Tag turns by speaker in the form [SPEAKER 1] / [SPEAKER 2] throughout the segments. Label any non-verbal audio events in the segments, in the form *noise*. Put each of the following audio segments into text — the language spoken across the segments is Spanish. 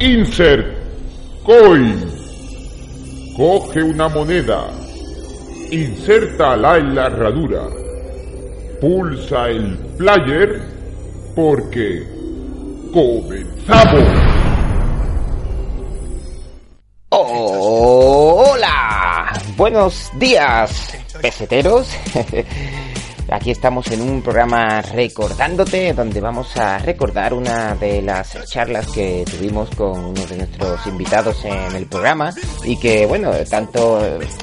[SPEAKER 1] Insert Coin. Coge una moneda. Insértala en la herradura. Pulsa el player porque comenzamos.
[SPEAKER 2] Hola, buenos días, peseteros. Aquí estamos en un programa recordándote, donde vamos a recordar una de las charlas que tuvimos con uno de nuestros invitados en el programa y que, bueno, tanto,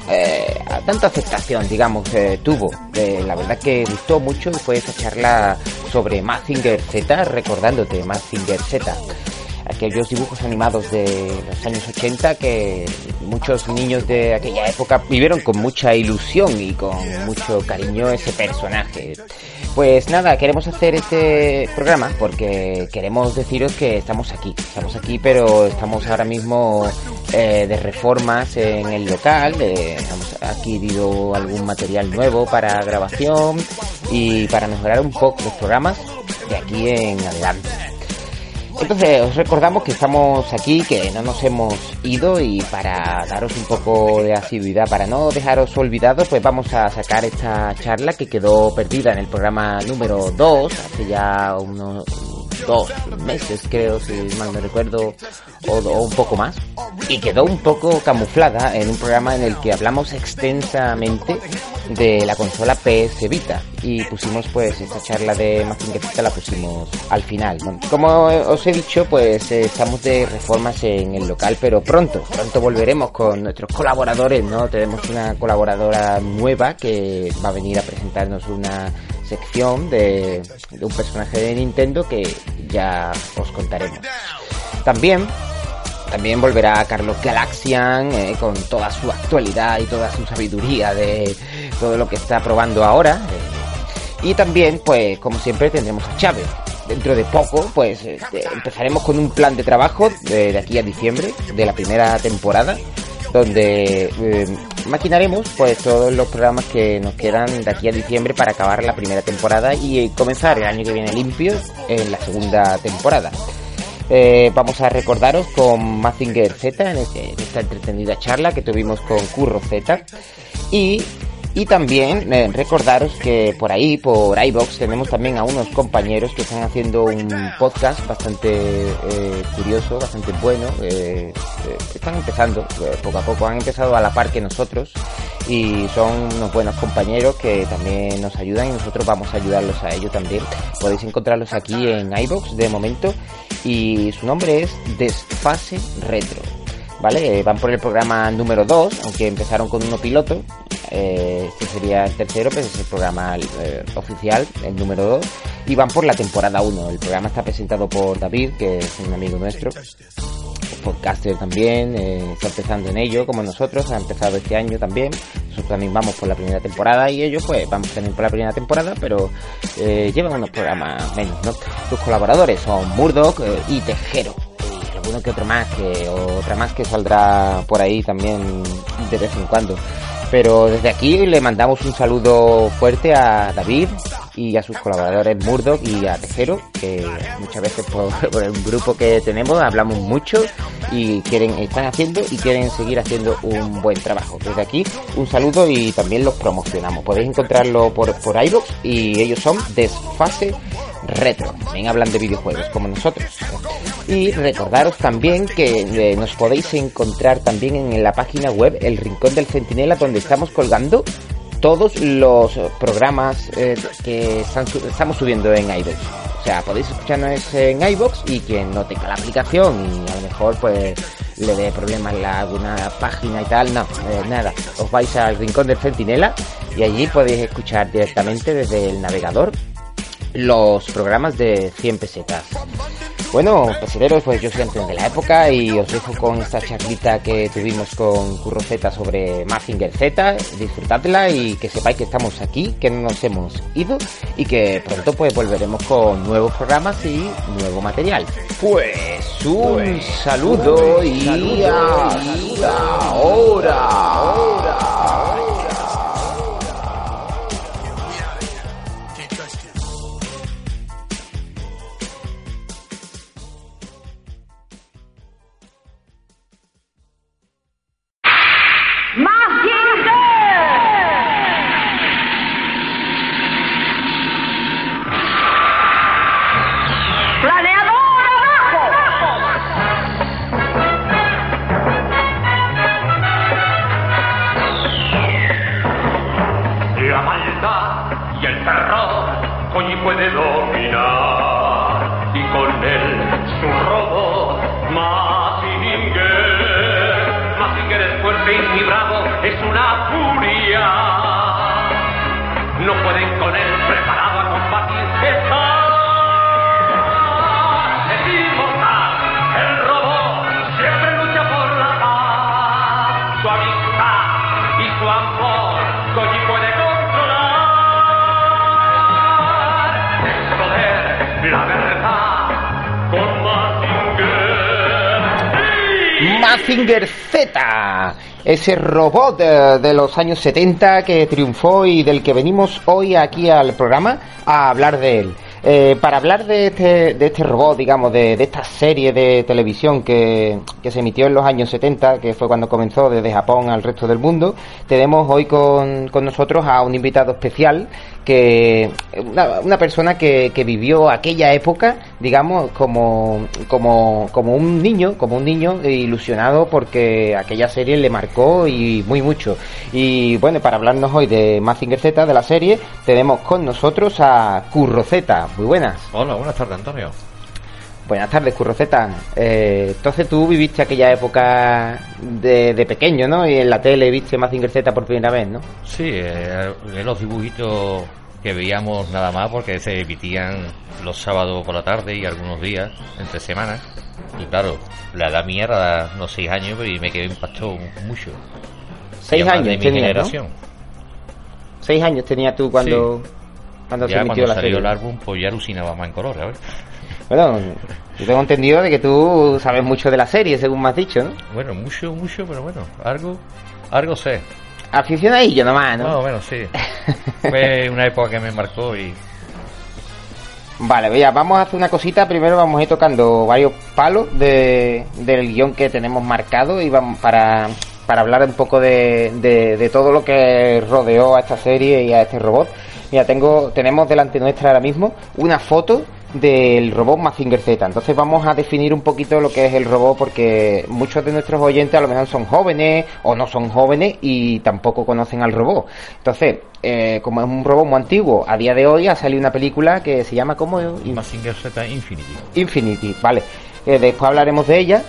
[SPEAKER 2] eh, tanta aceptación, digamos, eh, tuvo. Eh, la verdad que gustó mucho y fue esa charla sobre Mazinger Z, recordándote Mazinger Z aquellos dibujos animados de los años 80 que muchos niños de aquella época vivieron con mucha ilusión y con mucho cariño ese personaje. Pues nada, queremos hacer este programa porque queremos deciros que estamos aquí, estamos aquí pero estamos ahora mismo eh, de reformas en el local, eh, hemos adquirido algún material nuevo para grabación y para mejorar un poco los programas de aquí en adelante. Entonces os recordamos que estamos aquí, que no nos hemos ido y para daros un poco de asiduidad, para no dejaros olvidados, pues vamos a sacar esta charla que quedó perdida en el programa número 2, hace ya unos dos meses creo, si mal no recuerdo, o, un poco más, y quedó un poco camuflada en un programa en el que hablamos extensamente de la consola PS Vita y pusimos pues esta charla de Mazinger Z la pusimos al final. Como os he dicho, pues eh, estamos de reformas en el local, pero pronto, pronto volveremos con nuestros colaboradores, ¿no? Tenemos una colaboradora nueva que va a venir a presentarnos una sección de, un personaje de Nintendo que ya os contaremos. También también volverá Carlos Galaxian eh, con toda su actualidad y toda su sabiduría de todo lo que está probando ahora. Y también, pues, como siempre, tendremos a Chávez. Dentro de poco, pues, este, empezaremos con un plan de trabajo de aquí a diciembre de la primera temporada donde eh, maquinaremos pues todos los programas que nos quedan de aquí a diciembre para acabar la primera temporada y comenzar el año que viene limpio en la segunda temporada. Eh, vamos a recordaros con Mazinger Z este, en, esta entretenida charla que tuvimos con Curro Z y y también eh, recordaros que por ahí, por iBox, tenemos también a unos compañeros que están haciendo un podcast bastante eh, curioso, bastante bueno. Eh, están empezando, poco a poco, han empezado a la par que nosotros y son unos buenos compañeros que también nos ayudan y nosotros vamos a ayudarlos a ellos también. Podéis encontrarlos aquí en iBox de momento y su nombre es Desfase Retro. ¿Vale? Van por el programa número 2, aunque empezaron con uno piloto eh, este sería el tercero, pues es el programa eh, oficial, el número 2. Y van por la temporada 1. El programa está presentado por David, que es un amigo nuestro. Podcaster también, eh, está empezando en ello, como nosotros, ha empezado este año también. Nosotros también vamos por la primera temporada y ellos pues vamos también por la primera temporada, pero eh, llevan unos programas menos, ¿no? Sus colaboradores son Murdoch y Tejero alguno que otro más, que otra más que saldrá por ahí también de vez en cuando. Pero desde aquí le mandamos un saludo fuerte a David y a sus colaboradores Murdoch y a Tejero, que muchas veces *laughs* por, el grupo que tenemos hablamos mucho y quieren, están haciendo y quieren seguir haciendo un buen trabajo. Desde aquí un saludo y también los promocionamos. Podéis encontrarlo por, por iVoox y ellos son Desfase Retro. También hablan de videojuegos como nosotros. Y recordaros también que eh, nos podéis encontrar también en la página web El Rincón del Centinela donde estamos colgando todos los programas eh, que estamos subiendo en iVoox. O sea, podéis escucharnos en iVoox y quien no tenga la aplicación y a lo mejor pues le dé problemas la, alguna página y tal, no, eh, nada. Os vais al Rincón del Centinela y allí podéis escuchar directamente desde el navegador los programas de 100 pesetas. Bueno, peseteros, pues yo soy Antonio de la época y os dejo con esta charlita que tuvimos con Curro Z sobre Mazinger Z. Disfrutadla y que sepáis que estamos aquí, que no nos hemos ido y que pronto pues volveremos con nuevos programas y nuevo material. Pues un pues, saludo, y, saludo y ahora. ahora.
[SPEAKER 3] Mazinger.
[SPEAKER 2] Z, ese robot de, de los años 70 que triunfó y del que venimos hoy aquí al programa a hablar de él. Eh, para hablar de este, de este robot, digamos, de, de esta serie de televisión que, que se emitió en los años 70, que fue cuando comenzó desde Japón al resto del mundo, tenemos hoy con, con nosotros a un invitado especial que una, persona que, que vivió aquella época, digamos, como, como, como un niño, como un niño ilusionado porque aquella serie le marcó y muy mucho. Y bueno, para hablarnos hoy de Mazinger Z, de la serie, tenemos con nosotros a Curro Z. Muy buenas.
[SPEAKER 4] Hola, buenas tardes, Antonio.
[SPEAKER 2] Buenas tardes, Curro Z. Eh, entonces tú viviste aquella época de, de pequeño, ¿no? Y en la tele viste Mazinger Z por primera vez, ¿no?
[SPEAKER 4] Sí, eh, los dibujitos que veíamos nada más porque se emitían los sábados por la tarde y algunos días entre semanas. Y claro, la edad mía era unos seis años y me quedé impactado mucho.
[SPEAKER 2] Seis años
[SPEAKER 4] de mi
[SPEAKER 2] tenías, ¿no?
[SPEAKER 4] generación.
[SPEAKER 2] Seis años tenías tú cuando, cuando se
[SPEAKER 4] Ya
[SPEAKER 2] emitió
[SPEAKER 4] cuando
[SPEAKER 2] la
[SPEAKER 4] salió
[SPEAKER 2] serie.
[SPEAKER 4] el álbum, pues ya alucinaba más en colores, ¿sabes?
[SPEAKER 2] Bueno, yo tengo entendido de que tú sabes mucho de la serie, según me has dicho, ¿no?
[SPEAKER 4] Bueno, mucho, mucho, pero bueno, algo, algo sé.
[SPEAKER 2] Aficionadillo nomás,
[SPEAKER 4] Más
[SPEAKER 2] ¿no?
[SPEAKER 4] o menos, sí. *laughs* Fue una época que me marcó y
[SPEAKER 2] Vale, vea, vamos a hacer una cosita. Primero vamos a ir tocando varios palos de, del guion que tenemos marcado y vamos para, para hablar un poco de, de, de todo lo que rodeó a esta serie y a este robot. Mira, tengo, tenemos delante nuestra ahora mismo una foto del robot Mazinger Z. Entonces vamos a definir un poquito lo que es el robot porque muchos de nuestros oyentes a lo mejor son jóvenes o no son jóvenes y tampoco conocen al robot. Entonces, eh, como es un robot muy antiguo, a día de hoy ha salido una película que se llama como
[SPEAKER 4] Mazinger Z Infinity.
[SPEAKER 2] Infinity, vale. Eh, después hablaremos de ella.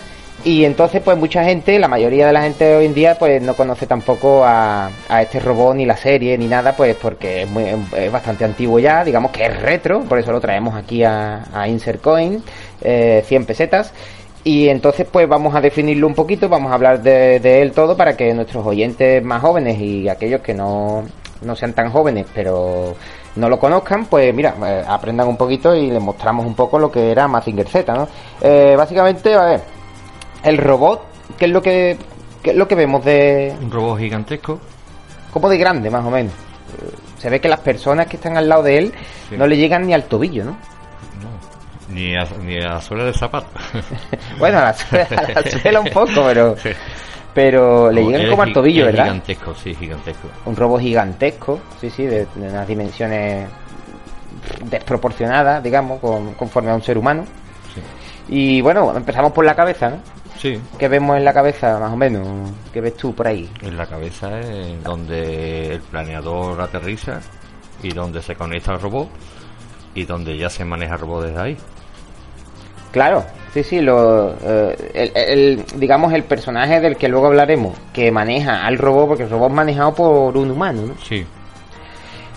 [SPEAKER 2] Y entonces, pues mucha gente, la mayoría de la gente hoy en día, pues no conoce tampoco a, a este robot ni la serie ni nada, pues porque es, muy, bastante antiguo ya, digamos que es retro, por eso lo traemos aquí a, a Insert Coin, eh, 100 pesetas. Y entonces, pues vamos a definirlo un poquito, vamos a hablar de, de él todo para que nuestros oyentes más jóvenes y aquellos que no, no sean tan jóvenes, pero no lo conozcan, pues mira, eh, aprendan un poquito y les mostramos un poco lo que era Mazinger Z, ¿no? Eh, básicamente, a ver, el robot, ¿qué es lo que, qué es lo que vemos de,
[SPEAKER 4] Un robot gigantesco.
[SPEAKER 2] como de grande, más o menos? Eh, Se ve que las personas que están al lado de él
[SPEAKER 4] Sí.
[SPEAKER 2] no le llegan ni al tobillo, ¿no?
[SPEAKER 4] No, ni a, ni a la suela del zapato. *laughs*
[SPEAKER 2] Bueno, a la suela, a la suela un poco, pero, *laughs*
[SPEAKER 4] Sí.
[SPEAKER 2] pero le llegan como al tobillo, ¿verdad?
[SPEAKER 4] Gigantesco, sí, gigantesco.
[SPEAKER 2] un robot gigantesco, sí, sí, de, de unas dimensiones desproporcionadas, digamos, con- conforme a un ser humano.
[SPEAKER 4] Sí.
[SPEAKER 2] Y bueno, empezamos por la cabeza, ¿no?
[SPEAKER 4] Sí.
[SPEAKER 2] ¿Qué vemos en la cabeza, más o menos? ¿Qué ves tú por ahí?
[SPEAKER 4] En la cabeza es donde el planeador aterriza y donde se conecta al robot y donde ya se maneja el robot desde ahí.
[SPEAKER 2] Claro, sí, sí, lo, eh, el, el- digamos el personaje del que luego hablaremos, que maneja al robot, porque el robot es manejado por un humano, ¿no?
[SPEAKER 4] Sí,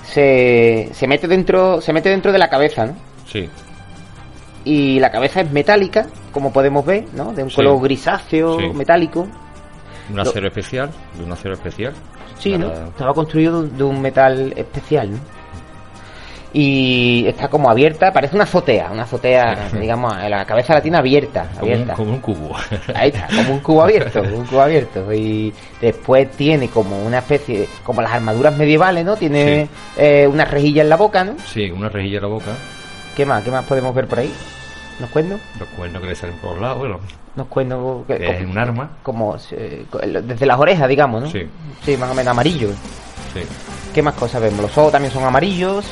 [SPEAKER 2] Se, se mete dentro, se mete dentro de la cabeza, ¿no?
[SPEAKER 4] sí,
[SPEAKER 2] Y la cabeza es metálica, como podemos ver, ¿no? De un
[SPEAKER 4] Sí.
[SPEAKER 2] color grisáceo,
[SPEAKER 4] Sí.
[SPEAKER 2] metálico.
[SPEAKER 4] un
[SPEAKER 2] Lo-
[SPEAKER 4] acero especial, de un acero especial.
[SPEAKER 2] Sí, ¿no? Estaba construido de un, metal especial, ¿no? Y está como abierta, parece una azotea, una azotea, *laughs* digamos, la cabeza la tiene abierta,
[SPEAKER 4] Como un,
[SPEAKER 2] abierta.
[SPEAKER 4] como un cubo. *laughs*
[SPEAKER 2] Ahí está, como un cubo abierto, *laughs* un cubo abierto. Y después tiene como una especie, de- como las armaduras medievales, ¿no? Tiene eh, una rejilla en la boca, ¿no?
[SPEAKER 4] sí, una rejilla en la boca,
[SPEAKER 2] ¿Qué más? ¿Qué más podemos ver por ahí? ¿Nos cuernos?
[SPEAKER 4] los cuernos que le salen por los lados, bueno,
[SPEAKER 2] ¿Nos cuernos? que-
[SPEAKER 4] que es
[SPEAKER 2] como,
[SPEAKER 4] un arma.
[SPEAKER 2] como, eh, desde las orejas, digamos, ¿no?
[SPEAKER 4] Sí.
[SPEAKER 2] Sí, más o menos amarillo.
[SPEAKER 4] Sí,
[SPEAKER 2] ¿Qué más cosas vemos? Los ojos también son amarillos.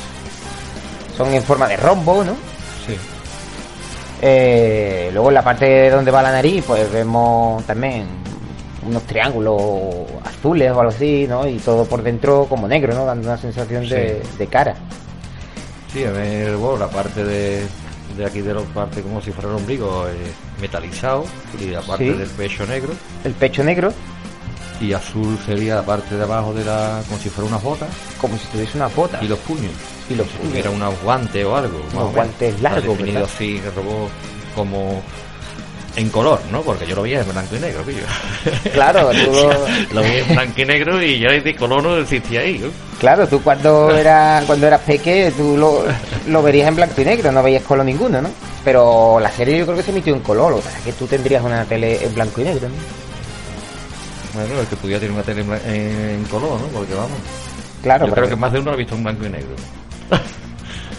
[SPEAKER 2] Son en forma de rombo, ¿no?
[SPEAKER 4] sí,
[SPEAKER 2] Eh, luego en la parte donde va la nariz, pues vemos también unos triángulos azules o algo así, ¿no? Y todo por dentro como negro, ¿no? Dando una sensación de, de cara.
[SPEAKER 4] sí, a ver, robot, la parte de, de aquí de los partes como si fuera el ombligo eh, metalizado y la parte
[SPEAKER 2] Sí.
[SPEAKER 4] del pecho negro
[SPEAKER 2] El pecho negro,
[SPEAKER 4] y azul sería la parte de abajo de la como si fuera unas botas
[SPEAKER 2] como si tuviese una bota.
[SPEAKER 4] y los puños
[SPEAKER 2] Y los puños.
[SPEAKER 4] tuviera unos guantes o algo menos.
[SPEAKER 2] guantes largos,
[SPEAKER 4] definido
[SPEAKER 2] ¿verdad?
[SPEAKER 4] así robot como en color ¿no? porque yo lo vi en blanco y negro pillo. *laughs*
[SPEAKER 2] Claro, tú *laughs* lo-
[SPEAKER 4] lo vi en blanco y negro y ya de color no existía ahí ¿no?
[SPEAKER 2] Claro, tú cuando *laughs* eras cuando eras peque, tú lo, lo verías en blanco y negro, no veías color ninguno, ¿no? Pero la serie yo creo que se emitió en color, lo que pasa es que tú tendrías una tele en blanco y negro, ¿no?
[SPEAKER 4] bueno el que pudiera tener una tele en color ¿no? porque vamos
[SPEAKER 2] Claro,
[SPEAKER 4] yo
[SPEAKER 2] pero
[SPEAKER 4] creo que más de uno lo ha visto en blanco y negro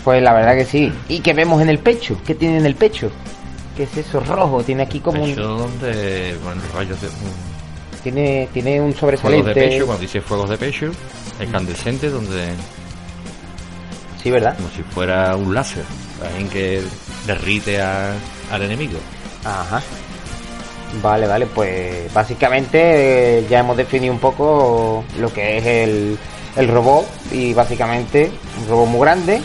[SPEAKER 2] pues la verdad que sí. ¿Y qué vemos en el pecho? ¿Qué tiene en el pecho? ¿Qué es eso rojo? Tiene aquí como un,
[SPEAKER 4] donde bueno, rayos de
[SPEAKER 2] tiene tiene un
[SPEAKER 4] fuegos
[SPEAKER 2] sobresaliente.
[SPEAKER 4] de pecho cuando dice fuegos de pecho incandescente donde
[SPEAKER 2] Sí, ¿verdad?
[SPEAKER 4] como si fuera un láser alguien que derrite a- al enemigo
[SPEAKER 2] Ajá. Vale, vale, pues básicamente eh, ya hemos definido un poco lo que es el, el robot y básicamente un robot muy grande.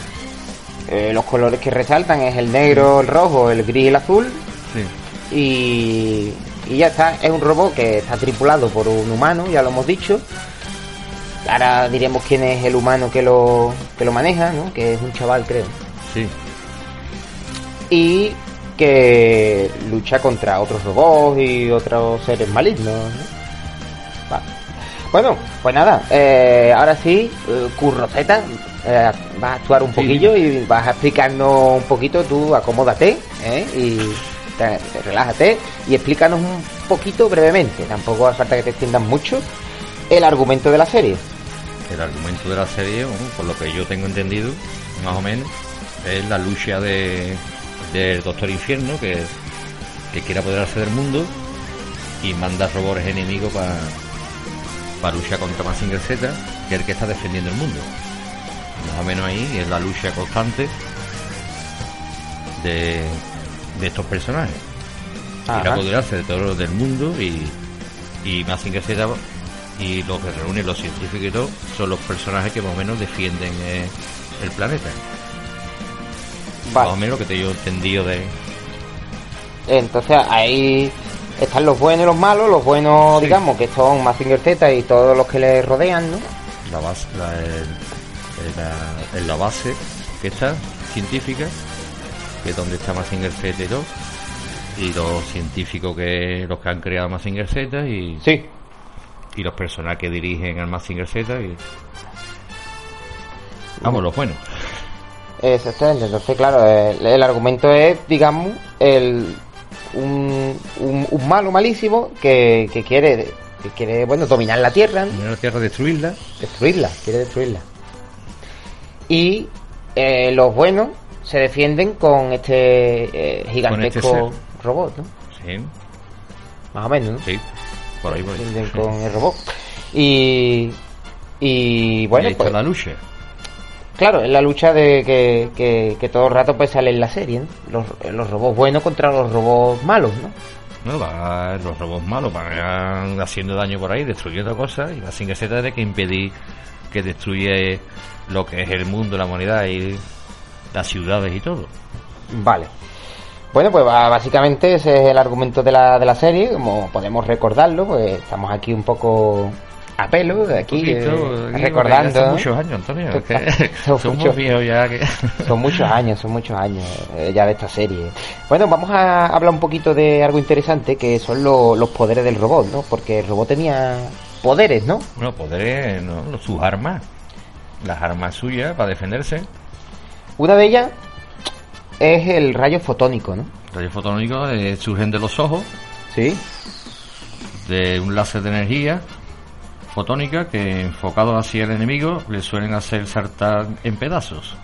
[SPEAKER 2] Eh, los colores que resaltan es el negro, el rojo, el gris y el azul.
[SPEAKER 4] sí
[SPEAKER 2] Y, y ya está, es un robot que está tripulado por un humano, ya lo hemos dicho. Ahora diremos quién es el humano que lo, que lo maneja, ¿no? Que es un chaval, creo
[SPEAKER 4] sí
[SPEAKER 2] y que lucha contra otros robots y otros seres malignos. ¿no? Va. Bueno, pues nada, eh, ahora sí, eh, Curro Z, eh, vas a actuar un
[SPEAKER 4] Sí.
[SPEAKER 2] poquillo y vas a explicarnos un poquito, tú acomódate ¿eh? y te- te relájate y explícanos un poquito brevemente, tampoco hace falta que te extiendas mucho, el argumento de la serie.
[SPEAKER 4] el argumento de la serie bueno, por lo que yo tengo entendido más o menos es la lucha de del Doctor Infierno que, que quiere apoderarse del mundo y manda robots enemigos para luchar contra Mazinger Z que es el que está defendiendo el mundo más o menos ahí es la lucha constante de, de estos personajes quiere
[SPEAKER 2] Ajá.
[SPEAKER 4] apoderarse de todo lo del mundo y, y Mazinger Z y lo que reúnen los científicos y todo son los personajes que más o menos defienden eh, el planeta.
[SPEAKER 2] Vale.
[SPEAKER 4] Más o menos lo que te yo entendido de...
[SPEAKER 2] Entonces ahí están los buenos y los malos, los buenos
[SPEAKER 4] Sí.
[SPEAKER 2] digamos que son Mazinger Z y todos los que le rodean, ¿no?
[SPEAKER 4] la base, la, la- en la base que está científica, que es donde está Mazinger Z y todo, y los científicos que los que han creado Mazinger Z y,
[SPEAKER 2] Sí.
[SPEAKER 4] y los personajes que dirigen al Mazinger Z y vamos los buenos.
[SPEAKER 2] Exactamente, entonces claro, el, el argumento es, digamos, el un, un, un malo malísimo que, que quiere que quiere, bueno, dominar la Tierra, ¿no?
[SPEAKER 4] Poner la Tierra destruirla
[SPEAKER 2] destruirla, quiere destruirla. Y eh, los buenos se defienden con este eh, gigantesco
[SPEAKER 4] ser.
[SPEAKER 2] robot, ¿no?
[SPEAKER 4] sí,
[SPEAKER 2] Más o menos, ¿no?
[SPEAKER 4] sí, por ahí ahí.
[SPEAKER 2] defienden con el robot. Y, y bueno,
[SPEAKER 4] y ahí está
[SPEAKER 2] pues
[SPEAKER 4] la lucha.
[SPEAKER 2] Claro, es la lucha de que, que, que todo el rato pues sale en la serie, ¿no? Los, los robots buenos contra los robots malos, ¿no?
[SPEAKER 4] No, va, los robots malos van haciendo daño por ahí, destruyendo cosas, y la Singer Z tiene que impedir que destruye lo que es el mundo, la humanidad y las ciudades y todo.
[SPEAKER 2] Vale. Bueno, pues básicamente ese es el argumento de la, de la serie, como podemos recordarlo, pues estamos aquí un poco a pelo, de aquí,
[SPEAKER 4] poquito,
[SPEAKER 2] eh,
[SPEAKER 4] aquí,
[SPEAKER 2] recordando.
[SPEAKER 4] Son muchos años, Antonio. *laughs*
[SPEAKER 2] Son muchos.
[SPEAKER 4] viejos ya. Que...
[SPEAKER 2] Son muchos años, son muchos años eh, ya de esta serie. Bueno, vamos a hablar un poquito de algo interesante, que son lo- los poderes del robot, ¿no? Porque el robot tenía poderes, ¿no?
[SPEAKER 4] Bueno, poderes, ¿no? sus armas. Las armas suyas para defenderse.
[SPEAKER 2] Una de ellas es el rayo fotónico, ¿no?
[SPEAKER 4] Rayos fotónicos eh, surgen de los ojos,
[SPEAKER 2] Sí.
[SPEAKER 4] de un láser de energía fotónica que enfocado hacia el enemigo le suelen hacer saltar en pedazos.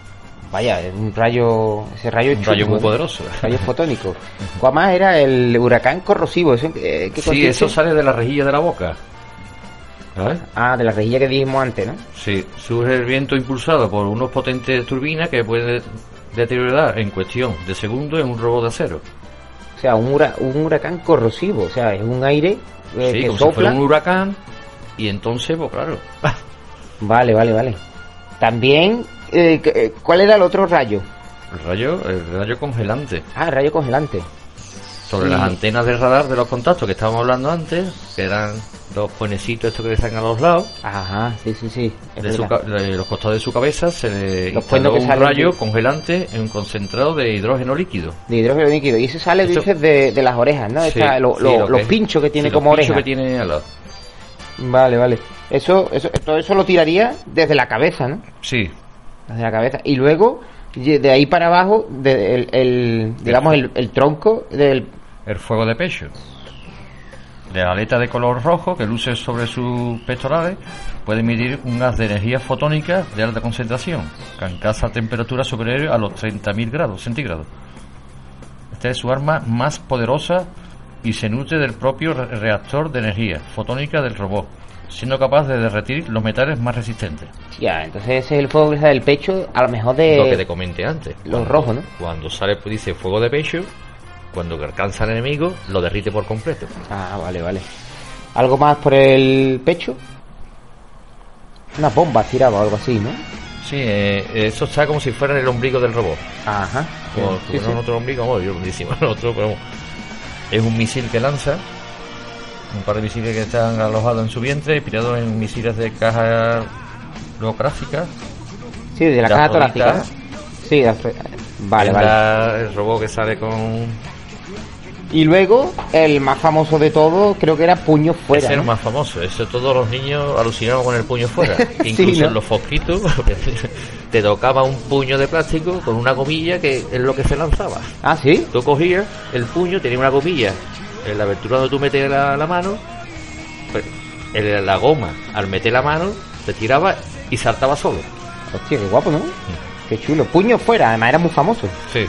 [SPEAKER 2] Vaya, es un rayo, ese rayo
[SPEAKER 4] Un rayo muy poderoso.
[SPEAKER 2] Rayo fotónico. *laughs* ¿Cuál más era el huracán corrosivo? ¿Eso, eh, qué
[SPEAKER 4] Sí, eso sale de la rejilla de la boca.
[SPEAKER 2] Ah, de la rejilla que dijimos antes, ¿no?
[SPEAKER 4] Sí, surge el viento impulsado por unos potentes turbinas que puede deteriorar en cuestión de segundos en un robot de acero.
[SPEAKER 2] O sea, un, hura- un huracán corrosivo. O sea, es un aire eh,
[SPEAKER 4] sí,
[SPEAKER 2] que
[SPEAKER 4] como si fuera
[SPEAKER 2] sopla.
[SPEAKER 4] un huracán y entonces, pues claro, *laughs*
[SPEAKER 2] Vale, vale, vale. También eh, eh, ¿cuál era el otro rayo?
[SPEAKER 4] El rayo, el rayo congelante.
[SPEAKER 2] Ah, el rayo congelante.
[SPEAKER 4] Sobre
[SPEAKER 2] Sí.
[SPEAKER 4] las antenas del radar de los contactos que estábamos hablando antes, que eran los puenecitos estos que están a los lados,
[SPEAKER 2] Ajá, sí, sí, sí.
[SPEAKER 4] de, su de los costados de su cabeza, se le
[SPEAKER 2] Los
[SPEAKER 4] instaló
[SPEAKER 2] puentes que
[SPEAKER 4] un rayo
[SPEAKER 2] de-
[SPEAKER 4] congelante en un concentrado de hidrógeno líquido.
[SPEAKER 2] De hidrógeno líquido. Y eso sale, dices, de, de las orejas, ¿no?
[SPEAKER 4] Sí,
[SPEAKER 2] Esta- lo-
[SPEAKER 4] sí,
[SPEAKER 2] lo-
[SPEAKER 4] lo
[SPEAKER 2] los pinchos que tiene como
[SPEAKER 4] los pinchos
[SPEAKER 2] oreja.
[SPEAKER 4] que tiene al lado.
[SPEAKER 2] Vale, vale. Eso, eso, todo eso lo tiraría desde la cabeza, ¿no?
[SPEAKER 4] Sí,
[SPEAKER 2] Desde la cabeza. Y luego, de ahí para abajo, de- el, el- digamos, el, el tronco del...
[SPEAKER 4] el fuego de pecho. De la aleta de color rojo que luce sobre sus pectorales puede emitir un gas de energía fotónica de alta concentración, que alcanza temperaturas superiores a los 30.000 grados centígrados. Esta es su arma más poderosa y se nutre del propio re- reactor de energía fotónica del robot, siendo capaz de derretir los metales más resistentes.
[SPEAKER 2] Ya, entonces ese es el fuego que sale del pecho, a lo mejor
[SPEAKER 4] Lo que te
[SPEAKER 2] de...
[SPEAKER 4] comenté antes.
[SPEAKER 2] los
[SPEAKER 4] Cuando-
[SPEAKER 2] rojos, ¿no?
[SPEAKER 4] Cuando sale, pues, dice fuego de pecho, cuando alcanza al enemigo, lo derrite por completo.
[SPEAKER 2] Ah, vale, vale. ¿Algo más por el pecho? Una bomba tiraba o algo así, ¿no?
[SPEAKER 4] Sí, eh, eso está como si fuera en el ombligo del robot.
[SPEAKER 2] Ajá.
[SPEAKER 4] Como
[SPEAKER 2] Sí,
[SPEAKER 4] otro ombligo, bueno, yo el *laughs* otro, pero es un misil que lanza, un par de misiles que están alojados en su vientre, inspirados en misiles de caja lográfica.
[SPEAKER 2] Sí, de la caja torácica. Sí, vale, vale.
[SPEAKER 4] la- el robot que sale con...
[SPEAKER 2] Y luego, el más famoso de todo, creo que era Puño Fuera.
[SPEAKER 4] Ese es
[SPEAKER 2] ¿no?
[SPEAKER 4] el más famoso. Eso todos los niños alucinaban con el puño *laughs* fuera.
[SPEAKER 2] Sí,
[SPEAKER 4] Incluso
[SPEAKER 2] ¿no?
[SPEAKER 4] en los fosquitos *laughs* te tocaba un puño de plástico con una gomilla que es lo que se lanzaba.
[SPEAKER 2] Ah, sí.
[SPEAKER 4] Tú cogías el puño, tenía una gomilla en la abertura donde tú metes la, la mano, pues, en la goma, al meter la mano, te tiraba y saltaba solo.
[SPEAKER 2] Hostia, qué guapo, ¿no? Qué chulo. Puño Fuera, además era muy famoso.
[SPEAKER 4] Sí.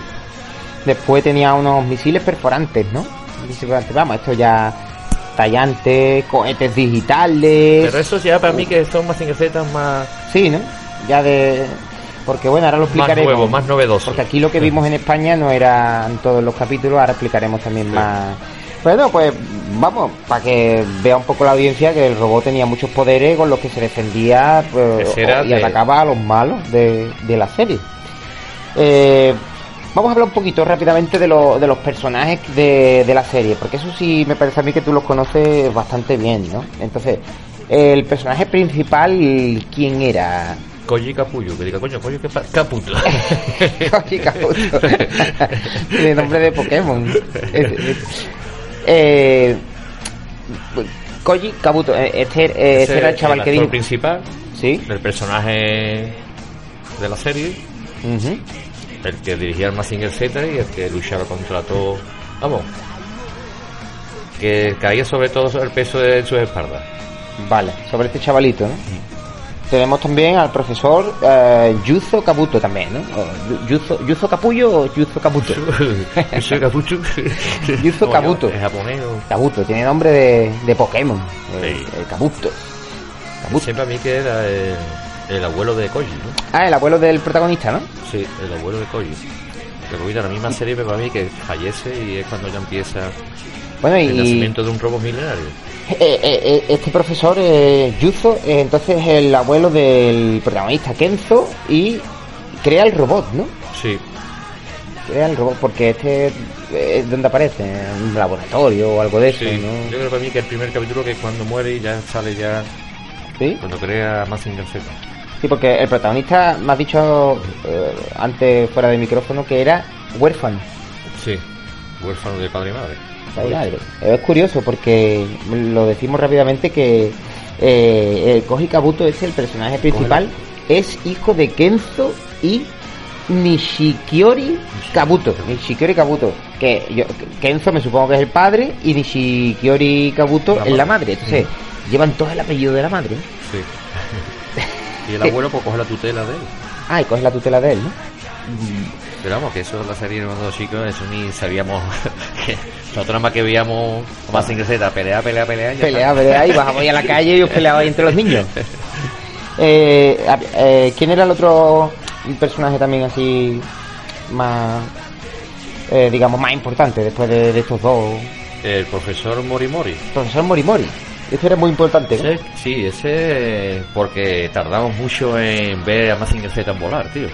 [SPEAKER 2] Después tenía unos misiles perforantes, ¿no? Misiles perforantes, vamos, esto ya tallantes, cohetes digitales.
[SPEAKER 4] Pero eso ya para mí que son más Z más,
[SPEAKER 2] Sí, ¿no? Ya de... Porque bueno, ahora lo
[SPEAKER 4] más
[SPEAKER 2] explicaremos.
[SPEAKER 4] nuevos, más novedosos.
[SPEAKER 2] Porque aquí lo que vimos en España no era en todos los capítulos, ahora explicaremos también más. Bueno, pues vamos, para que vea un poco la audiencia que el robot tenía muchos poderes con los que se defendía pues, y
[SPEAKER 4] de-
[SPEAKER 2] atacaba a los malos de, de la serie. Eh, vamos a hablar un poquito rápidamente de, lo- de los personajes de, de la serie, porque eso sí me parece a mí que tú los conoces bastante bien, ¿no? Entonces, el personaje principal, ¿quién era?
[SPEAKER 4] Koji Capullo, que diga, coño, que pa- Caputo. *laughs*
[SPEAKER 2] Koji Kabuto. *laughs* Tiene nombre de Pokémon. Eh, Koji Kabuto. eh, Este, eh, este era el chaval que
[SPEAKER 4] actor
[SPEAKER 2] dijo.
[SPEAKER 4] principal,
[SPEAKER 2] Sí.
[SPEAKER 4] el personaje de la serie. El que dirigía el Mazinger Z y el que luchaba contra todo. Vamos. Que caía sobre todo el peso de sus espaldas.
[SPEAKER 2] Vale, sobre este chavalito, ¿no? Tenemos también al profesor eh, Yuzo Kabuto también, ¿no? O Yuzo, Yuzo Capullo o Yuzo Kabuto.
[SPEAKER 4] Soy Capucho.
[SPEAKER 2] Yuzo Kabuto. *laughs*
[SPEAKER 4] Es japonés. o-
[SPEAKER 2] Kabuto, tiene nombre de, de Pokémon. El,
[SPEAKER 4] Sí.
[SPEAKER 2] el Kabuto. Kabuto.
[SPEAKER 4] Siempre a mí que era el, el abuelo de Koji, ¿no?
[SPEAKER 2] Ah, el abuelo del protagonista, ¿no?
[SPEAKER 4] Sí, el abuelo de Koji. Pero la misma serie pero para mí que fallece y es cuando ya empieza
[SPEAKER 2] Bueno, y,
[SPEAKER 4] el nacimiento de un robot milenario.
[SPEAKER 2] Eh, eh, eh, este profesor, eh, Yuzo, entonces es el abuelo del protagonista Kenzo y crea el robot, ¿no?
[SPEAKER 4] Sí,
[SPEAKER 2] Crea el robot porque este es donde aparece, en un laboratorio o algo de eso,
[SPEAKER 4] sí. Yo
[SPEAKER 2] ¿no?
[SPEAKER 4] creo para mí que el primer capítulo que es cuando muere y ya sale ya
[SPEAKER 2] ¿Sí?
[SPEAKER 4] cuando crea Mazinger Z.
[SPEAKER 2] Sí, porque el protagonista me ha dicho eh, antes fuera del micrófono que era huérfano.
[SPEAKER 4] Sí, huérfano de padre y madre.
[SPEAKER 2] Padre y madre. Es curioso porque lo decimos rápidamente que eh, el Koji Kabuto es el personaje principal, es hijo de Kenzo y Nishikiori Kabuto. Nishikiori Kabuto, que yo, Kenzo me supongo que es el padre y Nishikiori Kabuto
[SPEAKER 4] La
[SPEAKER 2] es la
[SPEAKER 4] madre.
[SPEAKER 2] Entonces, llevan todo el apellido de la madre.
[SPEAKER 4] Sí. Y el abuelo pues coge la tutela de él.
[SPEAKER 2] Ah, y coge la tutela de él, ¿no?
[SPEAKER 4] Pero vamos, que eso la serie cuando chicos, eso ni sabíamos. *laughs* que Nosotros nada más que veíamos a Mazinger Z, pelea, pelea, pelea.
[SPEAKER 2] Pelea, pelea, y *laughs* bajamos a la calle y os peleabais entre los niños. *laughs* Eh, eh, ¿Quién era el otro personaje también así más, eh, digamos, más importante después de, de estos dos?
[SPEAKER 4] El profesor Morimori.
[SPEAKER 2] Profesor Morimori. Este era muy importante, ¿no?
[SPEAKER 4] Ese- sí, ese porque tardamos mucho en ver a Mazinger Z volar, tío.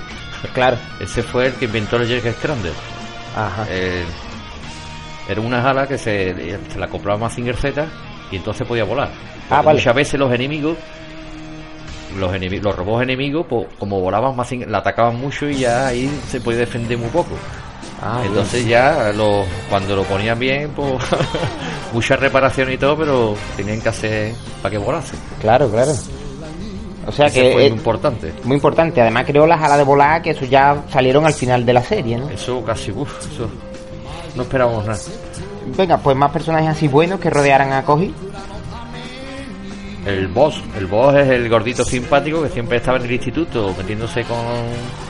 [SPEAKER 2] Claro.
[SPEAKER 4] Ese fue el que inventó el Jet Scrander.
[SPEAKER 2] Ajá.
[SPEAKER 4] Eh, era una ala que se, se la acoplaba a Mazinger Z y entonces podía volar.
[SPEAKER 2] Ah, vale.
[SPEAKER 4] Muchas veces los enemigos, los, enemi- los robots enemigos, pues, como volaban Mazinger, la atacaban mucho y ya ahí se podía defender muy poco.
[SPEAKER 2] Ah, bien.
[SPEAKER 4] entonces ya lo, cuando lo ponían bien, pues *laughs* mucha reparación y todo, pero tenían que hacer para que volase.
[SPEAKER 2] Claro, claro. O sea
[SPEAKER 4] Ese
[SPEAKER 2] que
[SPEAKER 4] fue
[SPEAKER 2] es
[SPEAKER 4] muy importante.
[SPEAKER 2] muy importante. Además creó las alas de volar que eso ya salieron al final de la serie, ¿no?
[SPEAKER 4] Eso casi, uff, eso no esperábamos nada.
[SPEAKER 2] Venga, pues más personajes así buenos que rodearan a Koji.
[SPEAKER 4] El boss, el boss es el gordito simpático que siempre estaba en el instituto metiéndose con,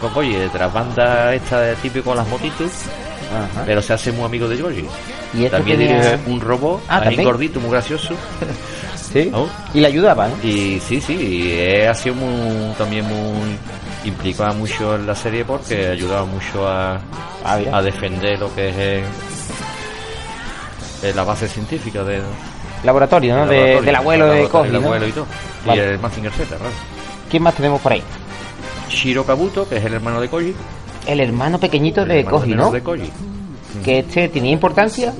[SPEAKER 4] con Koji, detrás banda esta de típico con las motitos,
[SPEAKER 2] Ajá.
[SPEAKER 4] pero se hace muy amigo de Koji.
[SPEAKER 2] Y este
[SPEAKER 4] También
[SPEAKER 2] tenía-
[SPEAKER 4] dirige un robot,
[SPEAKER 2] Ah, ¿también?
[SPEAKER 4] gordito, muy gracioso. *laughs*
[SPEAKER 2] Sí.
[SPEAKER 4] ¿no?
[SPEAKER 2] Y le ayudaba, ¿no?
[SPEAKER 4] Y sí, sí, y ha sido muy, también muy implicado mucho en la serie porque ayudaba mucho a,
[SPEAKER 2] Ah,
[SPEAKER 4] a defender lo que es la base científica del
[SPEAKER 2] Laboratorio, ¿no?
[SPEAKER 4] del
[SPEAKER 2] De-
[SPEAKER 4] laboratorio,
[SPEAKER 2] del abuelo
[SPEAKER 4] el
[SPEAKER 2] de
[SPEAKER 4] el
[SPEAKER 2] ¿no?
[SPEAKER 4] abuelo y todo.
[SPEAKER 2] Vale.
[SPEAKER 4] Y el Mazinger Z.
[SPEAKER 2] ¿Quién más tenemos por ahí?
[SPEAKER 4] Shiro Kabuto, que es el hermano de Koji.
[SPEAKER 2] El hermano pequeñito
[SPEAKER 4] el
[SPEAKER 2] de
[SPEAKER 4] hermano
[SPEAKER 2] Koji, ¿no?
[SPEAKER 4] de Koji.
[SPEAKER 2] Que este tenía importancia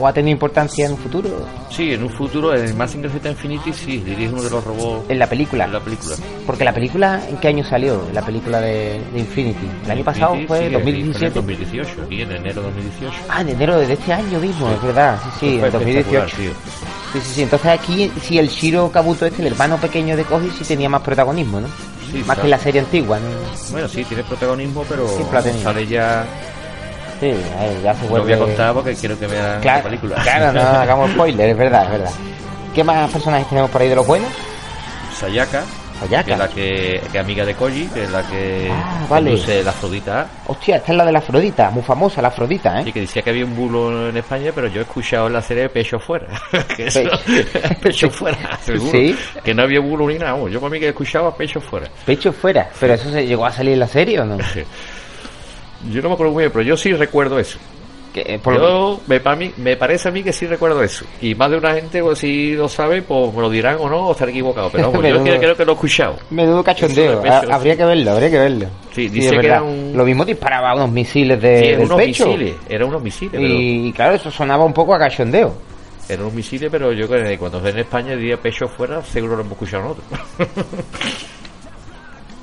[SPEAKER 2] o ha tenido importancia en un futuro
[SPEAKER 4] Sí, en un futuro, en el Mazinger Z Infinity, sí, dirige uno de los robots
[SPEAKER 2] en la película.
[SPEAKER 4] en la película.
[SPEAKER 2] Porque la película, ¿en qué año salió? La película de, de Infinity. El año pasado fue
[SPEAKER 4] sí,
[SPEAKER 2] 2017.
[SPEAKER 4] Fue en 2018, aquí en enero de 2018.
[SPEAKER 2] Ah, en enero de este año mismo,
[SPEAKER 4] Sí.
[SPEAKER 2] es verdad. Sí, sí, en 2018. Sí, sí, sí. Entonces aquí, sí, el Shiro Kabuto este, el hermano pequeño de Koji, sí tenía más protagonismo, ¿no?
[SPEAKER 4] Sí,
[SPEAKER 2] más que en la serie antigua, ¿no?
[SPEAKER 4] Bueno, sí, tiene protagonismo, pero sale ya.
[SPEAKER 2] Sí, ahí ya se
[SPEAKER 4] No
[SPEAKER 2] vuelve...
[SPEAKER 4] voy a contar porque quiero que vean
[SPEAKER 2] Claro,
[SPEAKER 4] la película.
[SPEAKER 2] claro, no *laughs* hagamos spoiler, es verdad, es verdad. ¿Qué más personajes tenemos por ahí de los buenos?
[SPEAKER 4] Sayaka,
[SPEAKER 2] Sayaka.
[SPEAKER 4] que es la que, que amiga de Koji, que es la que
[SPEAKER 2] Ah, vale.
[SPEAKER 4] conduce la Afrodita.
[SPEAKER 2] Hostia, esta es la de la Afrodita, muy famosa la Afrodita, ¿eh?
[SPEAKER 4] Sí, que decía que había un bulo en España, pero yo he escuchado en la serie Pecho Fuera. *laughs* que eso,
[SPEAKER 2] Pe- *laughs*
[SPEAKER 4] pecho Fuera, *laughs* seguro.
[SPEAKER 2] Sí.
[SPEAKER 4] Que no había bulo ni nada. Yo para mí que escuchaba Pecho Fuera.
[SPEAKER 2] Pecho fuera. ¿Pero eso se llegó a salir en la serie o no?
[SPEAKER 4] Yo no me acuerdo muy bien, pero yo sí recuerdo eso.
[SPEAKER 2] Que, eh, por
[SPEAKER 4] Yo, me, pa' mí- me parece a mí que sí recuerdo eso. Y más de una gente, pues, si lo sabe, pues me lo dirán o no, o estaré equivocado. Pero vamos, *laughs* yo creo, creo que lo he escuchado.
[SPEAKER 2] Cachondeo.
[SPEAKER 4] De pecho,
[SPEAKER 2] Ha- habría que verlo, habría que verlo.
[SPEAKER 4] Sí, dice que era un-
[SPEAKER 2] Lo mismo disparaba unos misiles de,
[SPEAKER 4] Sí,
[SPEAKER 2] del
[SPEAKER 4] eran unos
[SPEAKER 2] pecho.
[SPEAKER 4] misiles, eran unos misiles, pero,
[SPEAKER 2] Y claro, eso sonaba un poco a cachondeo.
[SPEAKER 4] eran unos misiles, pero yo creo que cuando en España diría pecho fuera, seguro lo hemos escuchado nosotros. *laughs*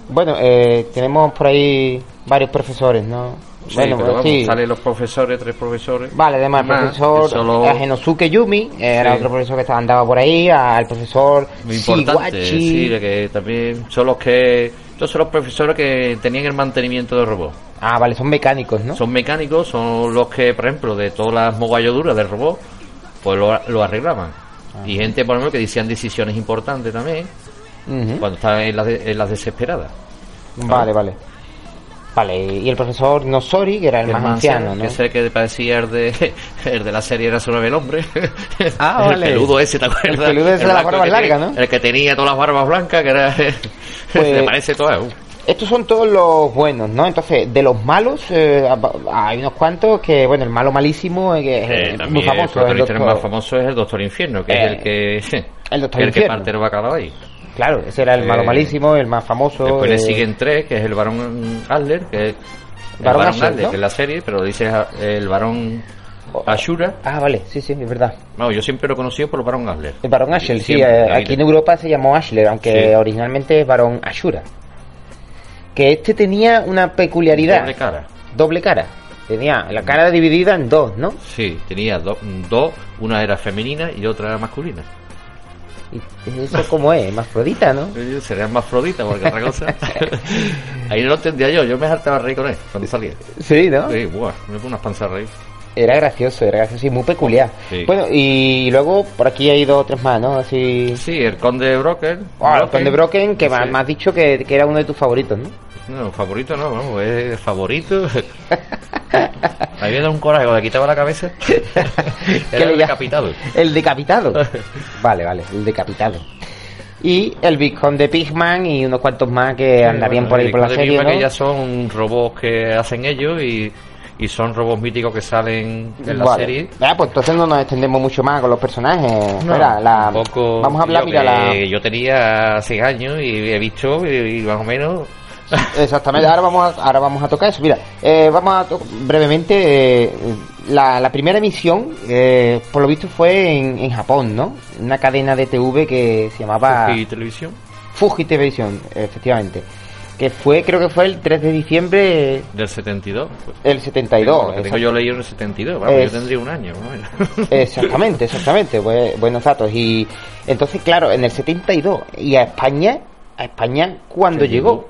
[SPEAKER 2] Bueno, eh, tenemos por ahí varios profesores, ¿no?
[SPEAKER 4] Sí,
[SPEAKER 2] bueno,
[SPEAKER 4] pero vamos,
[SPEAKER 2] sí.
[SPEAKER 4] salen los profesores, tres profesores.
[SPEAKER 2] Vale, además el profesor
[SPEAKER 4] solo-
[SPEAKER 2] eh, Genosuke Yumi, era
[SPEAKER 4] Sí.
[SPEAKER 2] otro profesor que estaba andaba por ahí, al profesor
[SPEAKER 4] Muy importante,
[SPEAKER 2] Shiwachi.
[SPEAKER 4] sí, de que también son los que... Estos son los profesores que tenían el mantenimiento del robot.
[SPEAKER 2] Ah, vale, son mecánicos, ¿no?
[SPEAKER 4] Son mecánicos, son los que, por ejemplo, de todas las mogalladuras del robot, pues lo, lo arreglaban. Y gente, por ejemplo, que decían decisiones importantes también, cuando estaban en las, de- en las desesperadas.
[SPEAKER 2] Vale, vale. Vale, y el profesor Nosori, que era el,
[SPEAKER 4] El
[SPEAKER 2] más
[SPEAKER 4] más
[SPEAKER 2] anciano, ¿no?
[SPEAKER 4] Que el que parecía el de, *laughs* el de la serie Era solo el hombre. *laughs*
[SPEAKER 2] Ah,
[SPEAKER 4] el
[SPEAKER 2] vale.
[SPEAKER 4] peludo ese, ¿te acuerdas?
[SPEAKER 2] El peludo ese de las barbas
[SPEAKER 4] que
[SPEAKER 2] largas, ¿no?
[SPEAKER 4] El que tenía todas las barbas blancas, que era... *laughs*
[SPEAKER 2] Pues-
[SPEAKER 4] le parece todo.
[SPEAKER 2] Estos son todos los buenos, ¿no? Entonces, de los malos, eh, hay unos cuantos que, bueno, el malo malísimo, eh, que es
[SPEAKER 4] Eh,
[SPEAKER 2] eh, muy
[SPEAKER 4] el
[SPEAKER 2] famoso. El doctor,
[SPEAKER 4] más famoso es el Doctor Infierno, que
[SPEAKER 2] Eh,
[SPEAKER 4] es el que...
[SPEAKER 2] el Doctor
[SPEAKER 4] el que
[SPEAKER 2] Infierno.
[SPEAKER 4] parte el bacalao ahí.
[SPEAKER 2] Claro, ese era el malo
[SPEAKER 4] Eh,
[SPEAKER 2] malísimo, el más famoso.
[SPEAKER 4] Después le
[SPEAKER 2] eh,
[SPEAKER 4] siguen tres, que es el varón Adler, que es el
[SPEAKER 2] Asher,
[SPEAKER 4] Adler,
[SPEAKER 2] ¿no?
[SPEAKER 4] que es la serie, pero dice el varón Ashura.
[SPEAKER 2] Ah, vale, sí, sí, es verdad.
[SPEAKER 4] Vamos, yo siempre lo he conocido por el varón Adler.
[SPEAKER 2] El varón Ashler, sí, eh, aquí en. Europa se llamó Ashler, aunque
[SPEAKER 4] Sí.
[SPEAKER 2] originalmente es varón Ashura. Que este tenía una peculiaridad.
[SPEAKER 4] Doble cara.
[SPEAKER 2] Doble cara. Tenía la cara dividida en dos, ¿no?
[SPEAKER 4] Sí, tenía do- dos, una era femenina y otra era masculina.
[SPEAKER 2] Y eso como es, mafrodita, ¿no?
[SPEAKER 4] Eh, Sería más flodita porque otra cosa. *laughs* Ahí no lo entendía yo, yo me hartaba reír con él cuando salía.
[SPEAKER 2] Sí, ¿no?
[SPEAKER 4] Sí, buah, me pongo unas panzas a reír.
[SPEAKER 2] Era gracioso, era gracioso y muy peculiar.
[SPEAKER 4] Sí.
[SPEAKER 2] Bueno, y luego por aquí hay dos o tres más, ¿no? Así...
[SPEAKER 4] Sí, el conde Broker.
[SPEAKER 2] Ah, el Conde Broken, que
[SPEAKER 4] Sí.
[SPEAKER 2] me has dicho que, que era uno de tus favoritos, ¿no?
[SPEAKER 4] No, favorito no, vamos, es favorito. Me *laughs* había dado un coraje, cuando le quitaba la cabeza.
[SPEAKER 2] ¿Qué *laughs*
[SPEAKER 4] Era el decapitado.
[SPEAKER 2] El decapitado. *laughs* vale, vale, el decapitado. Y el Visconde Pigman y unos cuantos más que andarían por ahí por la
[SPEAKER 4] Bueno,
[SPEAKER 2] serie, ¿no?
[SPEAKER 4] que ya son robots que hacen ellos y, y son robots míticos que salen en la
[SPEAKER 2] Vale.
[SPEAKER 4] serie.
[SPEAKER 2] Ah, pues entonces no nos extendemos mucho más con los personajes.
[SPEAKER 4] No,
[SPEAKER 2] Mira, la-
[SPEAKER 4] poco-
[SPEAKER 2] vamos a hablar,
[SPEAKER 4] yo
[SPEAKER 2] mira, la...
[SPEAKER 4] Yo tenía seis años y he visto y, y más o menos... *laughs*
[SPEAKER 2] Exactamente, ahora vamos a, ahora vamos a tocar eso. Mira, eh, vamos a brevemente. eh, la, la primera emisión, eh, por lo visto, fue en, en Japón, ¿no? Una cadena de TV que se llamaba
[SPEAKER 4] y televisión.
[SPEAKER 2] Fuji Televisión, efectivamente. Que fue, creo que fue el 3 de diciembre
[SPEAKER 4] Del 72. Pues.
[SPEAKER 2] del 72.
[SPEAKER 4] Lo que tengo yo leído en el 72. Vamos,
[SPEAKER 2] Es-
[SPEAKER 4] yo tendría un año. más o menos. *laughs*
[SPEAKER 2] Exactamente, exactamente, bue- buenos datos. Y entonces, claro, en el 72, y a España, a España, ¿cuándo llegó?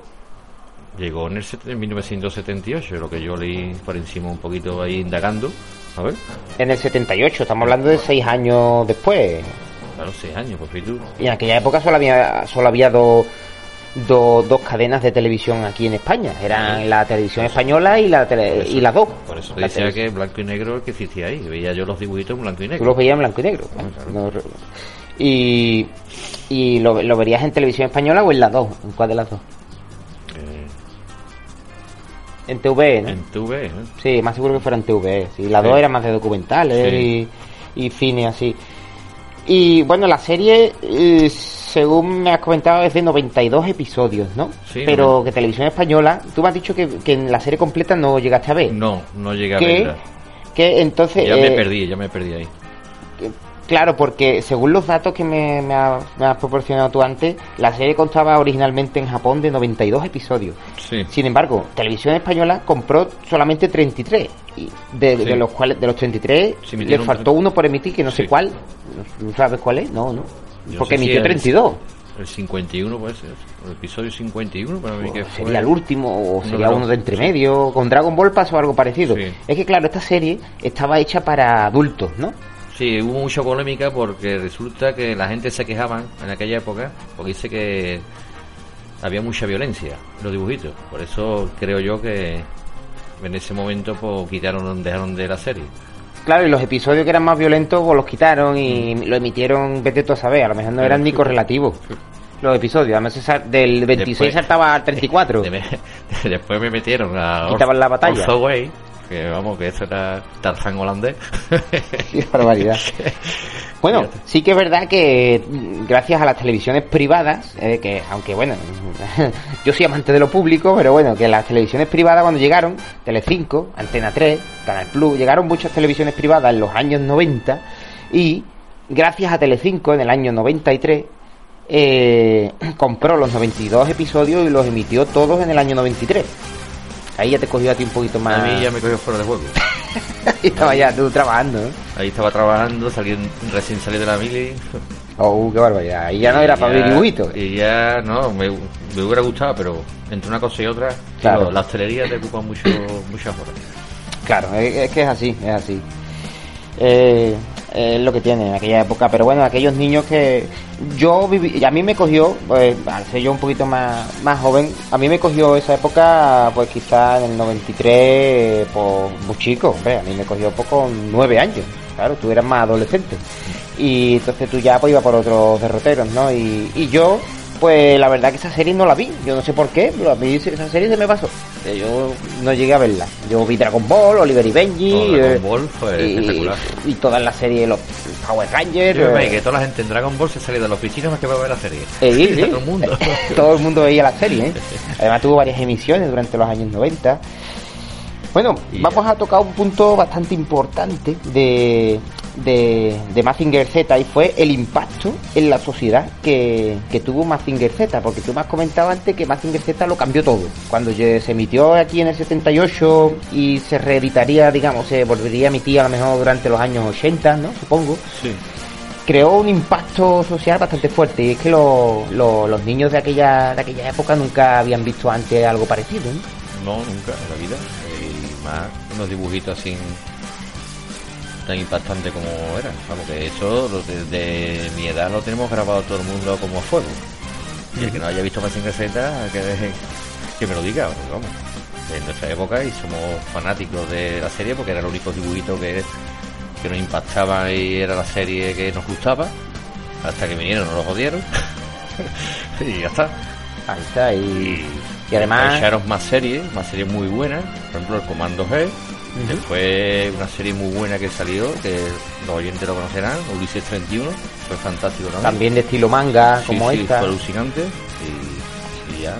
[SPEAKER 4] Llegó en, el, en 1978, lo que yo leí por encima un poquito ahí indagando. A ver,
[SPEAKER 2] En el 78, estamos hablando de seis años después.
[SPEAKER 4] claro, seis años, pues tú.
[SPEAKER 2] Y en aquella época solo había, solo había dos, dos, dos cadenas de televisión aquí en España. Eran la televisión española y la, tele-
[SPEAKER 4] Por eso-
[SPEAKER 2] y las dos.
[SPEAKER 4] Por eso te
[SPEAKER 2] La
[SPEAKER 4] decía
[SPEAKER 2] televisión.
[SPEAKER 4] que blanco y negro que existía ahí. Veía yo los dibujitos en blanco y
[SPEAKER 2] Tú
[SPEAKER 4] negro.
[SPEAKER 2] los veías en blanco y negro. No- y y lo, lo verías en televisión española o en las dos. ¿En cuál de las dos? En TV, ¿no?
[SPEAKER 4] en TV, ¿eh?
[SPEAKER 2] Sí, más seguro que fuera en TV. Sí, las
[SPEAKER 4] Sí.
[SPEAKER 2] dos eran más de documentales
[SPEAKER 4] Sí.
[SPEAKER 2] y, y cine así. Y bueno, la serie, eh, según me has comentado, es de 92 episodios, ¿no?
[SPEAKER 4] Sí,
[SPEAKER 2] Pero
[SPEAKER 4] no.
[SPEAKER 2] que Televisión Española, tú me has dicho que, que en la serie completa no llegaste a ver.
[SPEAKER 4] No, no llegué a verla.
[SPEAKER 2] que entonces...
[SPEAKER 4] Ya me
[SPEAKER 2] eh,
[SPEAKER 4] perdí, ya me perdí ahí.
[SPEAKER 2] Claro, porque según los datos que me, me ha- me has proporcionado tú antes, la serie constaba originalmente en Japón de 92 episodios.
[SPEAKER 4] Sí.
[SPEAKER 2] Sin embargo, Televisión Española compró solamente 33. Y de,
[SPEAKER 4] Sí.
[SPEAKER 2] de los cuales de los 33
[SPEAKER 4] Sí,
[SPEAKER 2] le faltó uno por emitir, que no sé cuál. ¿No sabes cuál es? No, no.
[SPEAKER 4] Yo
[SPEAKER 2] Porque
[SPEAKER 4] si
[SPEAKER 2] emitió
[SPEAKER 4] el-
[SPEAKER 2] 32.
[SPEAKER 4] El 51 puede ser. El episodio 51 para mí que fue...
[SPEAKER 2] Sería el último o sería uno de entre medio. Con Dragon Ball pasó algo parecido. Es que claro, esta serie estaba hecha para adultos, ¿no?
[SPEAKER 4] Sí, hubo mucha polémica porque resulta que la gente se quejaban en aquella época porque dice que había mucha violencia en los dibujitos. Por eso creo yo que en ese momento pues quitaron, dejaron de la serie.
[SPEAKER 2] Claro, y los episodios que eran más violentos pues, los quitaron y lo emitieron, vete tú a saber, a lo mejor no eran ni correlativos los episodios. Además, del 26
[SPEAKER 4] Después-
[SPEAKER 2] saltaba al 34.
[SPEAKER 4] De- *laughs* Después me metieron a
[SPEAKER 2] Quitaban la batalla.
[SPEAKER 4] Way, que vamos, que eso era Tarzán holandés. *laughs*
[SPEAKER 2] Qué barbaridad. *laughs* Bueno,
[SPEAKER 4] Fíjate.
[SPEAKER 2] sí que es verdad que mm, gracias a las televisiones privadas, eh, que aunque bueno, *laughs* yo soy amante de lo público, pero bueno, que las televisiones privadas cuando llegaron, Telecinco, Antena 3, Canal Plus, llegaron muchas televisiones privadas en los años 90 y gracias a Telecinco en el año 93 eh, *clears throat* compró los 92 episodios y los emitió todos en el año 93. Ahí ya te cogió a ti un poquito más.
[SPEAKER 4] A mí ya me cogió fuera de juego. *laughs*
[SPEAKER 2] Ahí estaba ya tú trabajando, ¿no?
[SPEAKER 4] Ahí estaba trabajando, saliendo, recién salí de la mili.
[SPEAKER 2] Oh, qué barbaridad. Ahí ya no era para
[SPEAKER 4] Y
[SPEAKER 2] dibujitos.
[SPEAKER 4] Y ya, no, me, me hubiera gustado, pero entre una cosa y otra,
[SPEAKER 2] Claro.
[SPEAKER 4] claro, la hostelería te ocupa mucho, muchas horas.
[SPEAKER 2] Claro, es, es que es así, es así. Eh, es lo que tiene en aquella época. Pero bueno, aquellos niños que yo viví, a mí me cogió, pues, al ser yo un poquito más, más joven, a mí me cogió esa época, pues quizá en el 93, pues muy chico, a mí me cogió pues con nueve años. Claro, tú eras más adolescente. Y entonces tú ya pues ibas por otros derroteros, ¿no? Y, y yo, pues la verdad que esa serie no la vi. Yo no sé por qué, pero a mí esa serie se me pasó. Eh, Yo no llegué a verla. Yo vi Dragon Ball, Oliver y Benji.
[SPEAKER 4] Dragon
[SPEAKER 2] eh,
[SPEAKER 4] Ball fue
[SPEAKER 2] y,
[SPEAKER 4] espectacular.
[SPEAKER 2] y todas las series, los Power Rangers.
[SPEAKER 4] Yo
[SPEAKER 2] eh,
[SPEAKER 4] que toda la gente en Dragon Ball se salía de la oficina más que para ver la serie.
[SPEAKER 2] eh, sí, *laughs* sí.
[SPEAKER 4] Todo el mundo. *laughs*
[SPEAKER 2] Todo el mundo veía la serie, ¿eh? *laughs* Además tuvo varias emisiones durante los años 90. Bueno, vamos a tocar un punto bastante importante de, de, de Mazinger Z y fue el impacto en la sociedad que, que tuvo Mazinger Z, porque tú me has comentado antes que Mazinger Z lo cambió todo. Cuando se emitió aquí en el 78 y se reeditaría, digamos, se volvería a emitir a lo mejor durante los años 80, ¿no? Supongo
[SPEAKER 4] Sí.
[SPEAKER 2] creó un impacto social bastante fuerte y es que lo- lo- los niños de aquella de aquella época nunca habían visto antes algo parecido ¿no?
[SPEAKER 4] No, nunca en la vida. Y más unos dibujitos así tan impactantes como eran. Vamos, que eso lo de, de mi edad lo tenemos grabado todo el mundo como a fuego. Y el que no haya visto Mazinger Z, que, que me lo diga, porque vamos. En nuestra época y somos fanáticos de la serie porque era el único dibujito que, que nos impactaba y era la serie que nos gustaba. Hasta que vinieron, nos lo jodieron. *laughs* y ya está.
[SPEAKER 2] ahí está y, y además
[SPEAKER 4] echaron más series, más series muy buenas, por ejemplo el Comando G, Después una serie muy buena que salió, que los oyentes lo conocerán, Ulises 31, fue fantástico también.
[SPEAKER 2] También de estilo manga,
[SPEAKER 4] Sí,
[SPEAKER 2] como
[SPEAKER 4] sí,
[SPEAKER 2] esta.
[SPEAKER 4] fue alucinante y, y ya.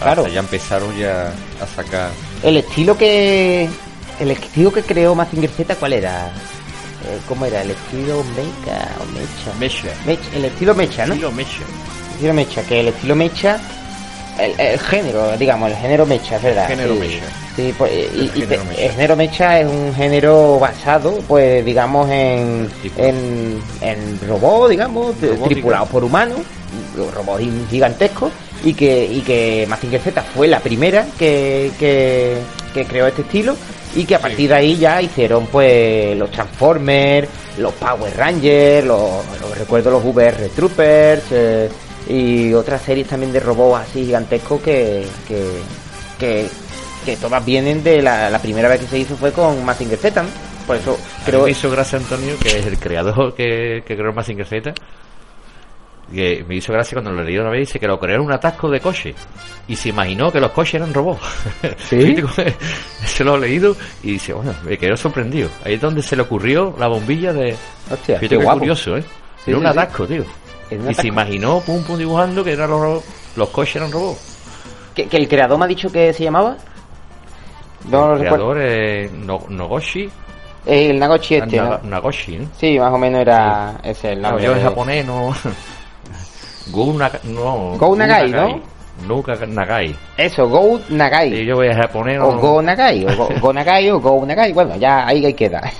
[SPEAKER 2] Claro.
[SPEAKER 4] Hasta ya empezaron ya a sacar
[SPEAKER 2] El estilo que. El estilo que creó Mazinger Z, ¿cuál era? Eh, ¿Cómo era? El estilo Mecha o Mecha.
[SPEAKER 4] Mecha.
[SPEAKER 2] Mecha, el estilo Mecha, ¿no?
[SPEAKER 4] Estilo Mecha.
[SPEAKER 2] El estilo Mecha, que el estilo Mecha. El, el género, digamos, el género Mecha, es verdad.
[SPEAKER 4] Género
[SPEAKER 2] sí.
[SPEAKER 4] Mecha.
[SPEAKER 2] Sí, pues, y, y
[SPEAKER 4] género
[SPEAKER 2] te-
[SPEAKER 4] Mecha.
[SPEAKER 2] el género Mecha es un género basado, pues, digamos, en, en, en robots, digamos, tripulados por humanos, robots gigantescos, y que, y que Mazinger Z fue la primera que, que, que creó este estilo, y que a partir de ahí ya hicieron, pues, los Transformers, los Power Rangers, los, los- recuerdo los VR Troopers, eh, y otras series también de robots así gigantescos que, que, que, que todas vienen de la, la primera vez que se hizo fue con Mazinger Z, ¿no? Por eso
[SPEAKER 4] Creo me hizo gracia Antonio, que es el creador que, que creó Mazinger Z. Que me hizo gracia cuando lo leí una vez, dice que lo creó en un atasco de coche. Y se imaginó que los coches eran robots. *laughs* *laughs*
[SPEAKER 2] ¿Sí? *laughs*
[SPEAKER 4] se lo he leído y dice, bueno, me quedó sorprendido. Ahí es donde se le ocurrió la bombilla de.
[SPEAKER 2] Hostia, qué guapo.
[SPEAKER 4] curioso, ¿eh?
[SPEAKER 2] Sí,
[SPEAKER 4] un
[SPEAKER 2] sí, sí.
[SPEAKER 4] atasco, tío.
[SPEAKER 2] En
[SPEAKER 4] y se imaginó, pum, pum, dibujando que eran los, los coches eran robots.
[SPEAKER 2] ¿Que, que el creador me ha dicho que se llamaba? No lo
[SPEAKER 4] el
[SPEAKER 2] recuerdo.
[SPEAKER 4] creador es no, Nogoshi.
[SPEAKER 2] Eh, el Nagoshi este,
[SPEAKER 4] Naga-
[SPEAKER 2] ¿no?
[SPEAKER 4] Nagoshi, ¿no?
[SPEAKER 2] Sí, más o menos era ese el
[SPEAKER 4] No,
[SPEAKER 2] nombre.
[SPEAKER 4] yo en
[SPEAKER 2] de-
[SPEAKER 4] japonés no. *laughs* Go Nagai, no.
[SPEAKER 2] Go Nagai, ¿no?
[SPEAKER 4] No Nagai.
[SPEAKER 2] Eso, Go Nagai.
[SPEAKER 4] Y yo voy a japonés no.
[SPEAKER 2] O Go Nagai, o Go, Go Nagai, o Go Nagai, bueno, ya ahí ahí queda. *laughs*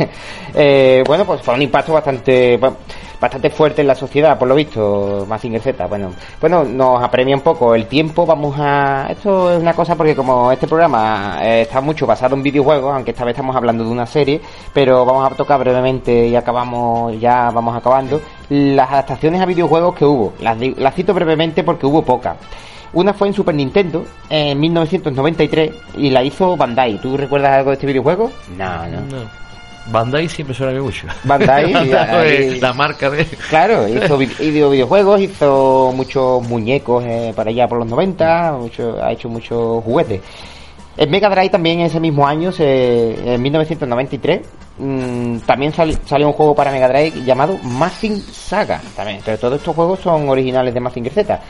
[SPEAKER 2] Eh, bueno, pues fue un impacto bastante bueno, bastante fuerte en la sociedad, por lo visto, Mazinger Z. Bueno, bueno, nos apremia un poco el tiempo, vamos a... Esto es una cosa porque como este programa eh, está mucho basado en videojuegos, aunque esta vez estamos hablando de una serie, pero vamos a tocar brevemente y acabamos, ya vamos acabando, las adaptaciones a videojuegos que hubo. Las, las cito brevemente porque hubo pocas. Una fue en Super Nintendo en 1993 y la hizo Bandai. ¿Tú recuerdas algo de este videojuego? No, no.
[SPEAKER 4] No. Bandai siempre suena bien mucho.
[SPEAKER 2] Bandai, *laughs* ahí-
[SPEAKER 4] la marca de.
[SPEAKER 2] Claro, hizo vi- hizo videojuegos, hizo muchos muñecos eh, para allá por los 90, mucho, ha hecho muchos juguetes. En Mega Drive también ese mismo año, se- en 1993, mm, también sal- salió un juego para Mega Drive llamado Mazing Saga. También, pero todos estos juegos son originales de Mazinger Z.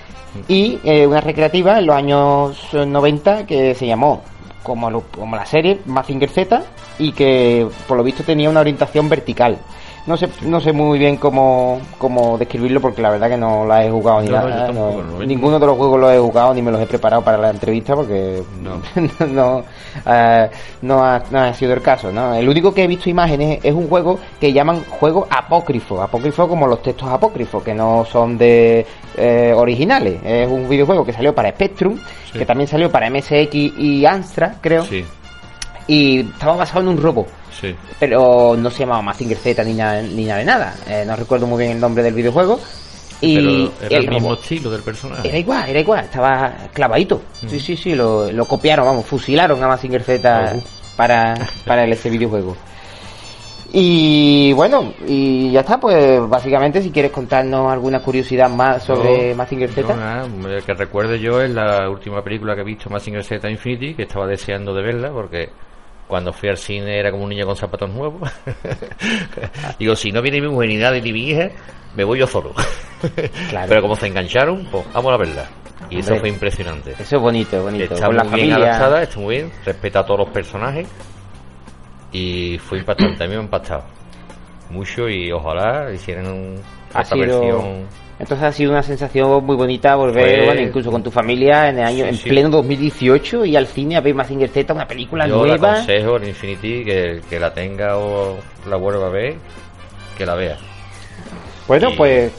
[SPEAKER 2] Y eh, una recreativa en los años eh, 90 que se llamó como, como la serie Mazinger Z y que por lo visto tenía una orientación vertical. No sé, no sé muy bien cómo, cómo describirlo porque la verdad que no la he jugado ni
[SPEAKER 4] No,
[SPEAKER 2] nada.
[SPEAKER 4] tampoco,
[SPEAKER 2] no.
[SPEAKER 4] no.
[SPEAKER 2] ninguno de los juegos los he jugado ni me los he preparado para la entrevista porque *laughs*
[SPEAKER 4] No.
[SPEAKER 2] no, eh, no, ha, no ha sido el caso. ¿no? El único que he visto imágenes es un juego que llaman juego apócrifo. Apócrifo como los textos apócrifos, que no son de eh, originales. Es un videojuego que salió para Spectrum,
[SPEAKER 4] Sí.
[SPEAKER 2] que también salió para MSX y Amstrad, creo.
[SPEAKER 4] Sí,
[SPEAKER 2] Y estaba basado en un robo
[SPEAKER 4] sí.
[SPEAKER 2] pero no se llamaba Mazinger Z ni nada, ni nada de nada. Eh, no recuerdo muy bien el nombre del videojuego. Y
[SPEAKER 4] Pero era el, mismo estilo del personaje.
[SPEAKER 2] era igual, era igual, estaba clavadito. Sí, sí, sí, lo, lo copiaron, vamos, fusilaron a Mazinger Z para, para ese videojuego. Y bueno, y ya está, pues básicamente si quieres contarnos alguna curiosidad más sobre
[SPEAKER 4] No,
[SPEAKER 2] Mazinger Z.
[SPEAKER 4] no, el que recuerde yo es la última película que he visto, Mazinger Z Infinity, que estaba deseando de verla porque cuando fui al cine era como un niño con zapatos nuevos. *laughs* Digo, si no viene mi mujer ni nadie ni mi hija, me voy yo solo.
[SPEAKER 2] Claro.
[SPEAKER 4] Pero como se engancharon, pues vamos a verla. Y eso fue impresionante.
[SPEAKER 2] Eso es bonito, bonito.
[SPEAKER 4] Está
[SPEAKER 2] Con la
[SPEAKER 4] muy bien
[SPEAKER 2] familia.
[SPEAKER 4] adaptada, está muy bien, respeta a todos los personajes y fue impactante, a mí me ha impactado mucho y ojalá hicieran un,
[SPEAKER 2] Ha
[SPEAKER 4] otra
[SPEAKER 2] sido-
[SPEAKER 4] versión.
[SPEAKER 2] Entonces ha sido una sensación muy bonita volver,
[SPEAKER 4] Fue-
[SPEAKER 2] bueno, incluso con tu familia en el año,
[SPEAKER 4] Sí,
[SPEAKER 2] en
[SPEAKER 4] sí.
[SPEAKER 2] pleno 2018 y al cine a ver Mazinger Z, una película
[SPEAKER 4] Yo le
[SPEAKER 2] nueva.
[SPEAKER 4] aconsejo en Infinity que que la tenga o la vuelva a ver, que la vea.
[SPEAKER 2] Bueno,
[SPEAKER 4] Y-
[SPEAKER 2] pues,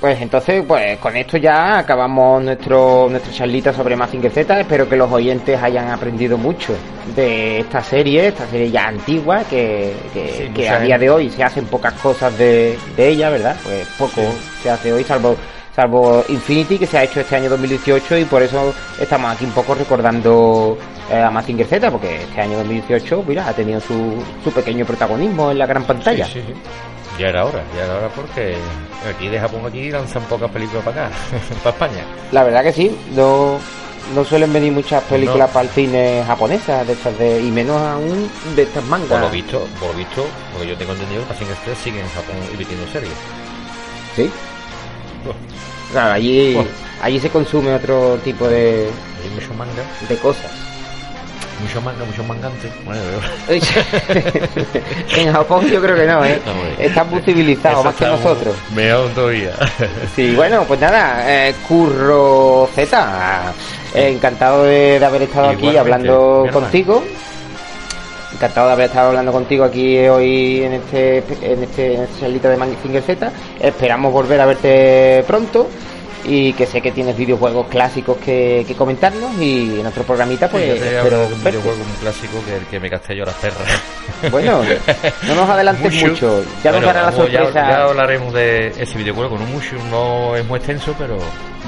[SPEAKER 2] pues entonces, pues con esto ya acabamos nuestro nuestra charlita sobre Mazinger Z. Espero que los oyentes hayan aprendido mucho de esta serie, esta serie ya antigua, que, que,
[SPEAKER 4] Sí,
[SPEAKER 2] que a día de hoy se hacen pocas cosas de, de ella, ¿verdad? Pues poco se hace hoy, salvo salvo Infinity, que se ha hecho este año 2018 y por eso estamos aquí un poco recordando eh, a Mazinger Z, porque este año 2018, mira, ha tenido su, su pequeño protagonismo en la gran pantalla.
[SPEAKER 4] Sí, sí, sí. Ya era hora, ya era hora porque aquí de Japón aquí lanzan pocas películas para acá, *laughs* para España.
[SPEAKER 2] La verdad que sí, no, no suelen venir muchas películas
[SPEAKER 4] No.
[SPEAKER 2] para el cine japonesas de estas de, y menos aún de estas mangas.
[SPEAKER 4] Por lo visto, por lo visto, porque yo tengo entendido que Passing Express sigue en Japón emitiendo series.
[SPEAKER 2] Sí. Claro, allí, allí se consume otro tipo de,
[SPEAKER 4] Hay mucho manga,
[SPEAKER 2] de cosas.
[SPEAKER 4] Mucho manga, mucho mangante. Bueno, *laughs*
[SPEAKER 2] en Japón yo creo que no, ¿eh?
[SPEAKER 4] No.
[SPEAKER 2] Están muy civilizados,
[SPEAKER 4] Eso
[SPEAKER 2] más que
[SPEAKER 4] está
[SPEAKER 2] nosotros.
[SPEAKER 4] Mejor todavía. *laughs*
[SPEAKER 2] Sí, bueno, pues nada, eh, Curro Z, eh, encantado de, de haber estado aquí hablando contigo. Encantado de haber estado hablando contigo aquí hoy en este en este, en este charlito de Finger Z. Esperamos volver a verte pronto y que sé que tienes videojuegos clásicos que, que comentarnos y en otro programita pues
[SPEAKER 4] Sí, ya te
[SPEAKER 2] espero
[SPEAKER 4] un videojuego muy clásico que el que me gasté yo las perras. *laughs*
[SPEAKER 2] Bueno, no nos adelantes mucho, ya nos
[SPEAKER 4] Bueno,
[SPEAKER 2] dará la
[SPEAKER 4] vamos, ya-
[SPEAKER 2] sorpresa.
[SPEAKER 4] Ya, hablaremos de ese videojuego con un Mushu, no es muy extenso, pero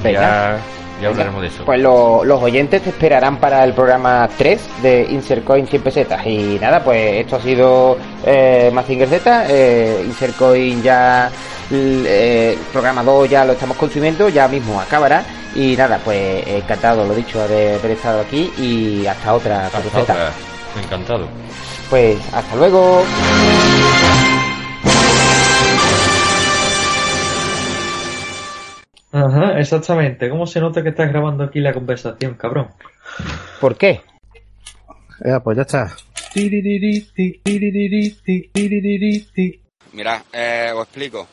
[SPEAKER 2] Venga.
[SPEAKER 4] ya, ya hablaremos de eso.
[SPEAKER 2] Pues lo- los oyentes te esperarán para el programa 3 de Insert Coin 100 pesetas. Y nada, pues esto ha sido eh, Mazinger Z. Eh, Insert Coin ya, eh, programa 2 ya lo estamos consumiendo, ya mismo acabará. Y nada, pues encantado, lo dicho, de haber estado aquí y hasta otra
[SPEAKER 4] Hasta otra. Encantado.
[SPEAKER 2] Pues hasta luego.
[SPEAKER 5] Ajá, exactamente. ¿Cómo se nota que estás grabando aquí la conversación, cabrón?
[SPEAKER 2] ¿Por qué?
[SPEAKER 6] Ya, pues ya está.
[SPEAKER 7] Mirad, eh, os explico.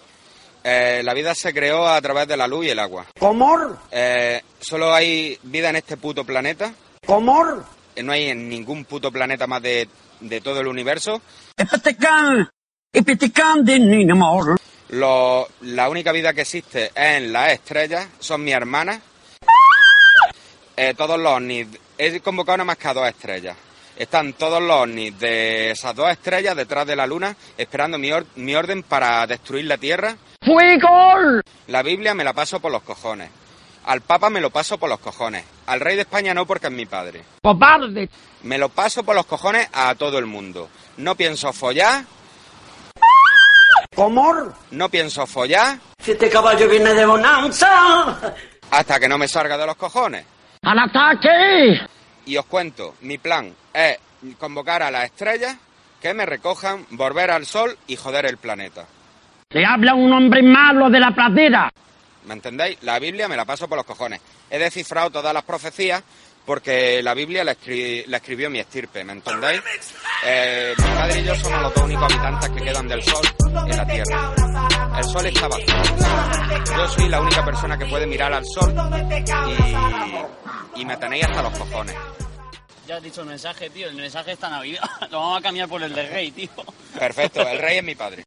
[SPEAKER 7] Eh, la vida se creó a través de la luz y el agua.
[SPEAKER 8] ¿Cómo?
[SPEAKER 7] Eh, solo hay vida en este puto planeta.
[SPEAKER 8] ¿Cómo?
[SPEAKER 7] Eh, No hay en ningún puto planeta más de, de todo el universo. Lo- la única vida que existe es en las estrellas. Son mis hermanas. Eh, todos los ovnis. He convocado nada más que a dos estrellas. Están todos los ovnis de esas dos estrellas detrás de la luna esperando mi, or- mi orden para destruir la Tierra.
[SPEAKER 8] ¡Fuego!
[SPEAKER 7] La Biblia me la paso por los cojones. Al Papa me lo paso por los cojones. Al rey de España no porque es mi padre.
[SPEAKER 8] ¡Cobarde!
[SPEAKER 7] Me lo paso por los cojones a todo el mundo. No pienso follar, No pienso follar
[SPEAKER 8] Si este caballo viene de bonanza.
[SPEAKER 7] hasta que no me salga de los cojones.
[SPEAKER 8] ¡Al ataque!
[SPEAKER 7] Y os cuento, mi plan es convocar a las estrellas que me recojan, volver al sol y joder el planeta.
[SPEAKER 8] Le habla un hombre malo de la pradera.
[SPEAKER 7] ¿Me entendéis? La Biblia me la paso por los cojones. He descifrado todas las profecías porque la Biblia la, escri- la escribió mi estirpe, ¿me entendéis? Eh, mi padre y yo somos los dos únicos habitantes que quedan del Sol en la Tierra. El Sol está vacío. Yo soy la única persona que puede mirar al Sol y, y me tenéis hasta los cojones.
[SPEAKER 9] Ya has dicho el mensaje, tío. El mensaje está navidad. *laughs* Lo vamos a cambiar por el de rey, tío.
[SPEAKER 7] Perfecto, el rey es mi padre.